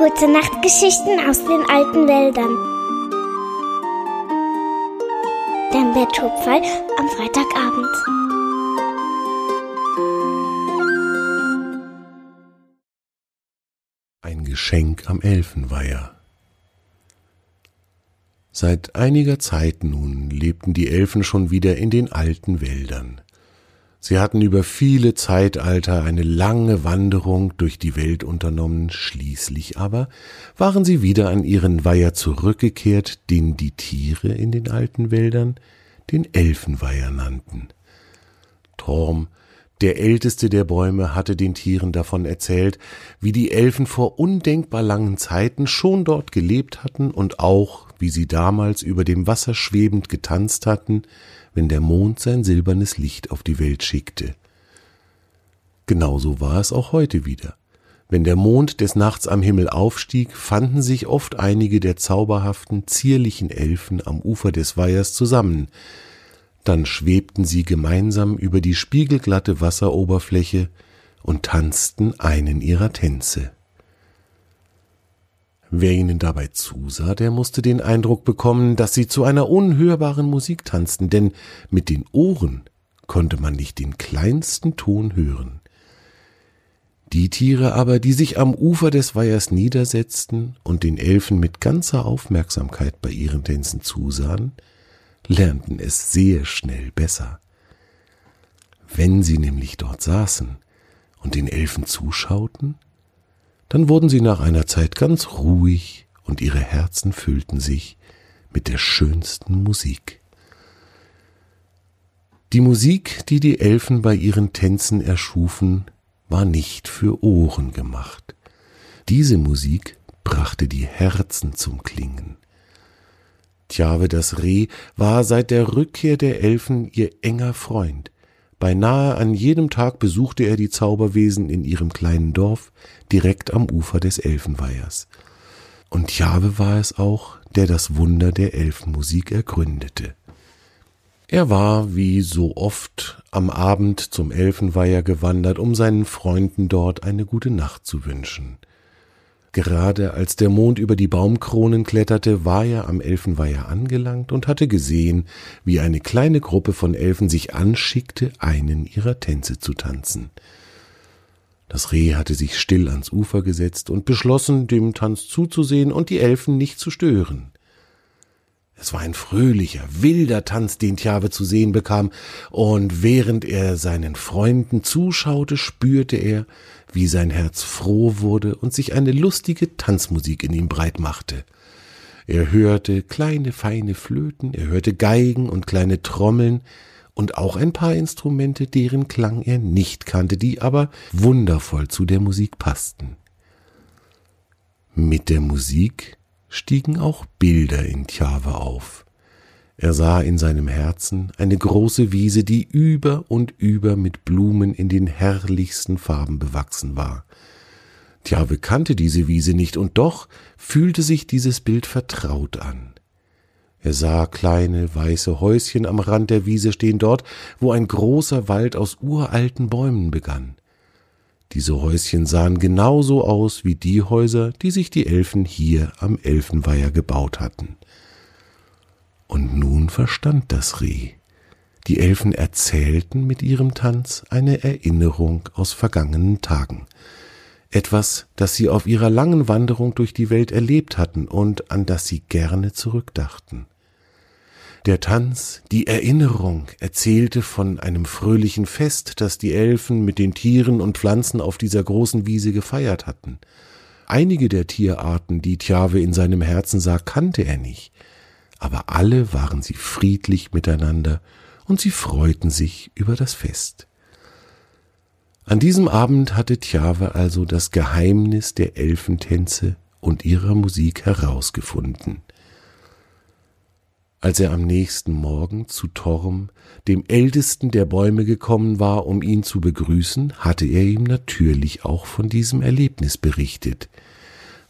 Gute Nachtgeschichten aus den alten Wäldern. Der Betthupferl am Freitagabend. Ein Geschenk am Elfenweiher. Seit einiger Zeit nun lebten die Elfen schon wieder in den alten Wäldern. Sie hatten über viele Zeitalter eine lange Wanderung durch die Welt unternommen, schließlich aber waren sie wieder an ihren Weiher zurückgekehrt, den die Tiere in den alten Wäldern den Elfenweiher nannten. Torm, der älteste der Bäume, hatte den Tieren davon erzählt, wie die Elfen vor undenkbar langen Zeiten schon dort gelebt hatten und auch, wie sie damals über dem Wasser schwebend getanzt hatten, wenn der Mond sein silbernes Licht auf die Welt schickte. Genauso war es auch heute wieder. Wenn der Mond des Nachts am Himmel aufstieg, fanden sich oft einige der zauberhaften, zierlichen Elfen am Ufer des Weihers zusammen, dann schwebten sie gemeinsam über die spiegelglatte Wasseroberfläche und tanzten einen ihrer Tänze. Wer ihnen dabei zusah, der musste den Eindruck bekommen, dass sie zu einer unhörbaren Musik tanzten, denn mit den Ohren konnte man nicht den kleinsten Ton hören. Die Tiere aber, die sich am Ufer des Weihers niedersetzten und den Elfen mit ganzer Aufmerksamkeit bei ihren Tänzen zusahen, lernten es sehr schnell besser. Wenn sie nämlich dort saßen und den Elfen zuschauten, dann wurden sie nach einer Zeit ganz ruhig und ihre Herzen füllten sich mit der schönsten Musik. Die Musik, die die Elfen bei ihren Tänzen erschufen, war nicht für Ohren gemacht. Diese Musik brachte die Herzen zum Klingen. Tjawe das Reh war seit der Rückkehr der Elfen ihr enger Freund, Beinahe an jedem Tag besuchte er die Zauberwesen in ihrem kleinen Dorf direkt am Ufer des Elfenweihers. Und Jahwe war es auch, der das Wunder der Elfenmusik ergründete. Er war, wie so oft, am Abend zum Elfenweiher gewandert, um seinen Freunden dort eine gute Nacht zu wünschen. Gerade als der Mond über die Baumkronen kletterte, war er am Elfenweiher angelangt und hatte gesehen, wie eine kleine Gruppe von Elfen sich anschickte, einen ihrer Tänze zu tanzen. Das Reh hatte sich still ans Ufer gesetzt und beschlossen, dem Tanz zuzusehen und die Elfen nicht zu stören. Es war ein fröhlicher, wilder Tanz, den Tjave zu sehen bekam, und während er seinen Freunden zuschaute, spürte er, wie sein Herz froh wurde und sich eine lustige Tanzmusik in ihm breit machte. Er hörte kleine, feine Flöten, er hörte Geigen und kleine Trommeln und auch ein paar Instrumente, deren Klang er nicht kannte, die aber wundervoll zu der Musik passten. Mit der Musik stiegen auch Bilder in Tjave auf. Er sah in seinem Herzen eine große Wiese, die über und über mit Blumen in den herrlichsten Farben bewachsen war. Tjave kannte diese Wiese nicht, und doch fühlte sich dieses Bild vertraut an. Er sah kleine weiße Häuschen am Rand der Wiese stehen dort, wo ein großer Wald aus uralten Bäumen begann. Diese Häuschen sahen genauso aus wie die Häuser, die sich die Elfen hier am Elfenweiher gebaut hatten. Und nun verstand das Reh. Die Elfen erzählten mit ihrem Tanz eine Erinnerung aus vergangenen Tagen. Etwas, das sie auf ihrer langen Wanderung durch die Welt erlebt hatten und an das sie gerne zurückdachten. Der Tanz, die Erinnerung erzählte von einem fröhlichen Fest, das die Elfen mit den Tieren und Pflanzen auf dieser großen Wiese gefeiert hatten. Einige der Tierarten, die Tjave in seinem Herzen sah, kannte er nicht, aber alle waren sie friedlich miteinander und sie freuten sich über das Fest. An diesem Abend hatte Tjave also das Geheimnis der Elfentänze und ihrer Musik herausgefunden. Als er am nächsten Morgen zu Torm, dem ältesten der Bäume, gekommen war, um ihn zu begrüßen, hatte er ihm natürlich auch von diesem Erlebnis berichtet.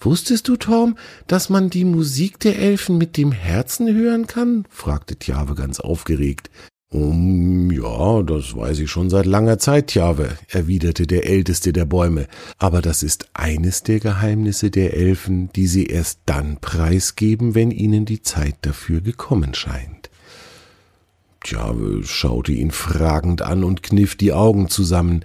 Wusstest du, Torm, dass man die Musik der Elfen mit dem Herzen hören kann? fragte Tjave ganz aufgeregt. Um, ja, das weiß ich schon seit langer Zeit, Tjave, erwiderte der älteste der Bäume, aber das ist eines der Geheimnisse der Elfen, die sie erst dann preisgeben, wenn ihnen die Zeit dafür gekommen scheint. Tjave schaute ihn fragend an und kniff die Augen zusammen.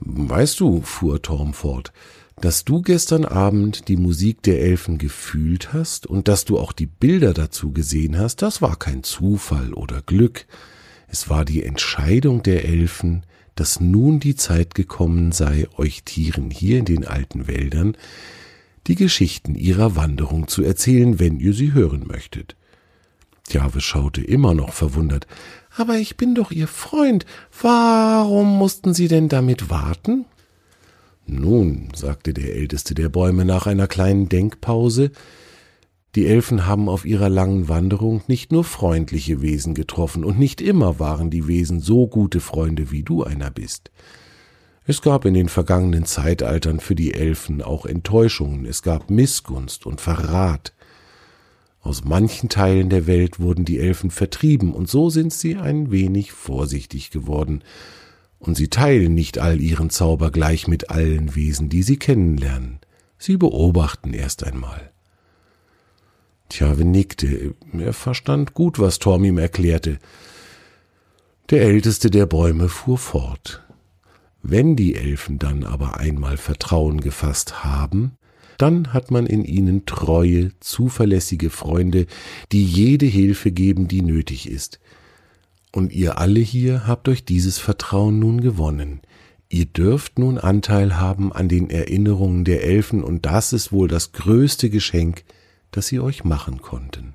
Weißt du, fuhr Torm fort, dass du gestern Abend die Musik der Elfen gefühlt hast und dass du auch die Bilder dazu gesehen hast, das war kein Zufall oder Glück. Es war die Entscheidung der Elfen, dass nun die Zeit gekommen sei, euch Tieren hier in den alten Wäldern die Geschichten ihrer Wanderung zu erzählen, wenn ihr sie hören möchtet. Jahwe schaute immer noch verwundert. Aber ich bin doch Ihr Freund. Warum mussten Sie denn damit warten? Nun, sagte der älteste der Bäume nach einer kleinen Denkpause, die Elfen haben auf ihrer langen Wanderung nicht nur freundliche Wesen getroffen, und nicht immer waren die Wesen so gute Freunde, wie du einer bist. Es gab in den vergangenen Zeitaltern für die Elfen auch Enttäuschungen, es gab Missgunst und Verrat. Aus manchen Teilen der Welt wurden die Elfen vertrieben, und so sind sie ein wenig vorsichtig geworden, und sie teilen nicht all ihren Zauber gleich mit allen Wesen, die sie kennenlernen. Sie beobachten erst einmal. Tjave nickte. Er verstand gut, was Torm ihm erklärte. Der älteste der Bäume fuhr fort. Wenn die Elfen dann aber einmal Vertrauen gefasst haben, dann hat man in ihnen treue, zuverlässige Freunde, die jede Hilfe geben, die nötig ist. Und ihr alle hier habt euch dieses Vertrauen nun gewonnen. Ihr dürft nun Anteil haben an den Erinnerungen der Elfen, und das ist wohl das größte Geschenk, das sie euch machen konnten.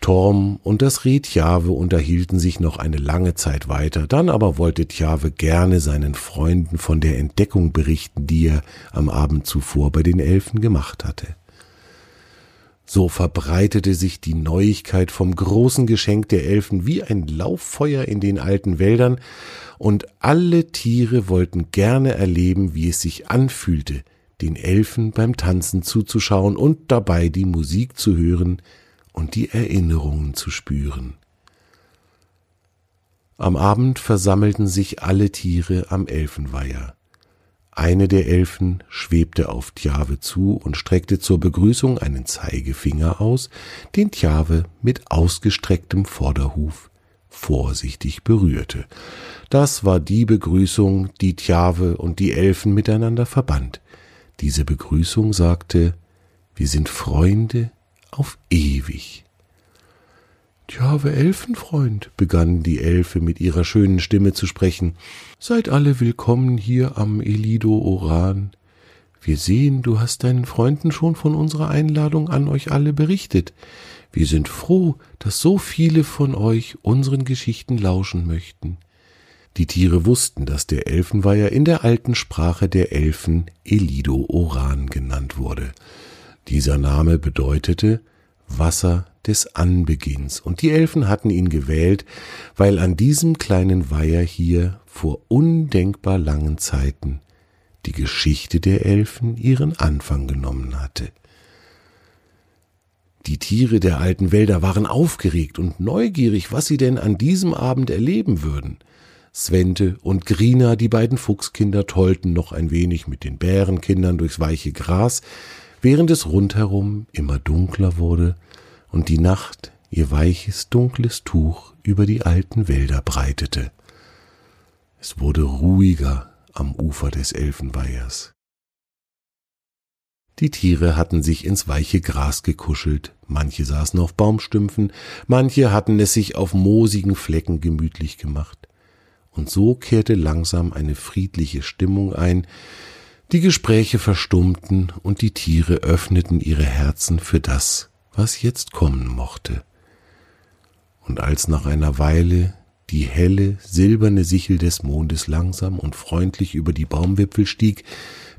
Torm und das Reh Tjave unterhielten sich noch eine lange Zeit weiter, dann aber wollte Tjave gerne seinen Freunden von der Entdeckung berichten, die er am Abend zuvor bei den Elfen gemacht hatte. So verbreitete sich die Neuigkeit vom großen Geschenk der Elfen wie ein Lauffeuer in den alten Wäldern, und alle Tiere wollten gerne erleben, wie es sich anfühlte, den Elfen beim Tanzen zuzuschauen und dabei die Musik zu hören und die Erinnerungen zu spüren. Am Abend versammelten sich alle Tiere am Elfenweiher. Eine der Elfen schwebte auf Tjave zu und streckte zur Begrüßung einen Zeigefinger aus, den Tjave mit ausgestrecktem Vorderhuf vorsichtig berührte. Das war die Begrüßung, die Tjave und die Elfen miteinander verband. Diese Begrüßung sagte, wir sind Freunde auf ewig. Tjave Elfenfreund, begann die Elfe mit ihrer schönen Stimme zu sprechen, seid alle willkommen hier am Elido Oran. Wir sehen, du hast deinen Freunden schon von unserer Einladung an euch alle berichtet. Wir sind froh, dass so viele von euch unseren Geschichten lauschen möchten. Die Tiere wussten, dass der Elfenweiher in der alten Sprache der Elfen Elido Oran genannt wurde. Dieser Name bedeutete Wasser des Anbeginns, und die Elfen hatten ihn gewählt, weil an diesem kleinen Weiher hier vor undenkbar langen Zeiten die Geschichte der Elfen ihren Anfang genommen hatte. Die Tiere der alten Wälder waren aufgeregt und neugierig, was sie denn an diesem Abend erleben würden. Svente und Grina, die beiden Fuchskinder, tollten noch ein wenig mit den Bärenkindern durchs weiche Gras, während es rundherum immer dunkler wurde und die Nacht ihr weiches, dunkles Tuch über die alten Wälder breitete. Es wurde ruhiger am Ufer des Elfenweihers. Die Tiere hatten sich ins weiche Gras gekuschelt, manche saßen auf Baumstümpfen, manche hatten es sich auf moosigen Flecken gemütlich gemacht und so kehrte langsam eine friedliche Stimmung ein, die Gespräche verstummten und die Tiere öffneten ihre Herzen für das, was jetzt kommen mochte. Und als nach einer Weile die helle, silberne Sichel des Mondes langsam und freundlich über die Baumwipfel stieg,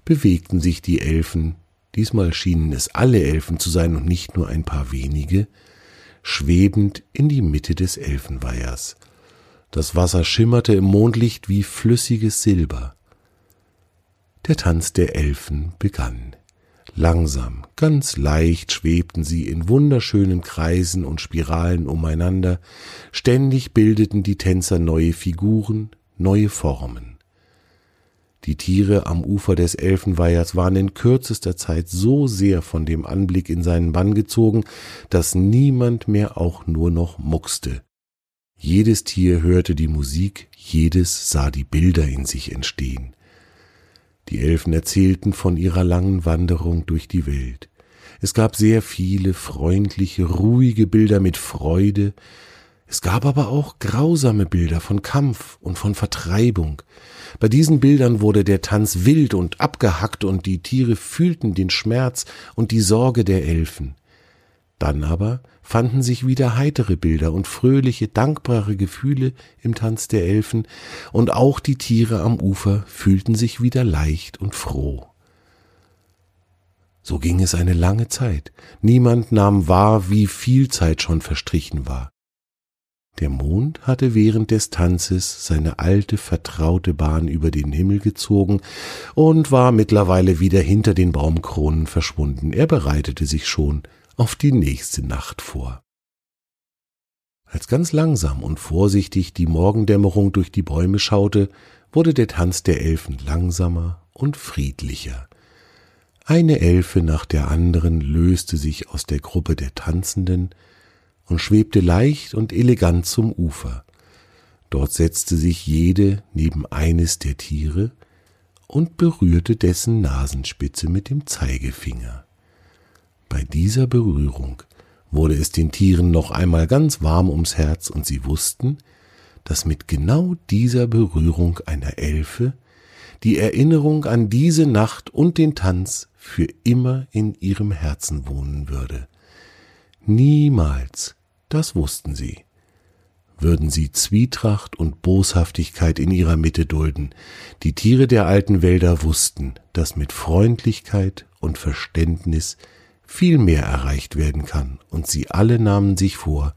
bewegten sich die Elfen, diesmal schienen es alle Elfen zu sein und nicht nur ein paar wenige, schwebend in die Mitte des Elfenweihers, das Wasser schimmerte im Mondlicht wie flüssiges Silber. Der Tanz der Elfen begann. Langsam, ganz leicht schwebten sie in wunderschönen Kreisen und Spiralen umeinander, ständig bildeten die Tänzer neue Figuren, neue Formen. Die Tiere am Ufer des Elfenweihers waren in kürzester Zeit so sehr von dem Anblick in seinen Bann gezogen, dass niemand mehr auch nur noch muckste. Jedes Tier hörte die Musik, jedes sah die Bilder in sich entstehen. Die Elfen erzählten von ihrer langen Wanderung durch die Welt. Es gab sehr viele freundliche, ruhige Bilder mit Freude, es gab aber auch grausame Bilder von Kampf und von Vertreibung. Bei diesen Bildern wurde der Tanz wild und abgehackt und die Tiere fühlten den Schmerz und die Sorge der Elfen. Dann aber fanden sich wieder heitere Bilder und fröhliche, dankbare Gefühle im Tanz der Elfen, und auch die Tiere am Ufer fühlten sich wieder leicht und froh. So ging es eine lange Zeit. Niemand nahm wahr, wie viel Zeit schon verstrichen war. Der Mond hatte während des Tanzes seine alte, vertraute Bahn über den Himmel gezogen und war mittlerweile wieder hinter den Baumkronen verschwunden. Er bereitete sich schon auf die nächste Nacht vor. Als ganz langsam und vorsichtig die Morgendämmerung durch die Bäume schaute, wurde der Tanz der Elfen langsamer und friedlicher. Eine Elfe nach der anderen löste sich aus der Gruppe der Tanzenden und schwebte leicht und elegant zum Ufer. Dort setzte sich jede neben eines der Tiere und berührte dessen Nasenspitze mit dem Zeigefinger. Bei dieser Berührung wurde es den Tieren noch einmal ganz warm ums Herz und sie wussten, dass mit genau dieser Berührung einer Elfe die Erinnerung an diese Nacht und den Tanz für immer in ihrem Herzen wohnen würde. Niemals, das wussten sie, würden sie Zwietracht und Boshaftigkeit in ihrer Mitte dulden. Die Tiere der alten Wälder wussten, dass mit Freundlichkeit und Verständnis viel mehr erreicht werden kann, und sie alle nahmen sich vor,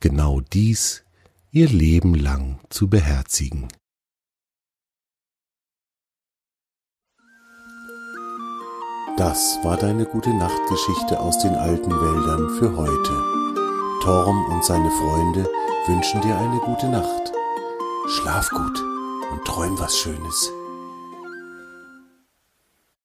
genau dies ihr Leben lang zu beherzigen. Das war deine gute Nachtgeschichte aus den alten Wäldern für heute. Torm und seine Freunde wünschen dir eine gute Nacht. Schlaf gut und träum was Schönes.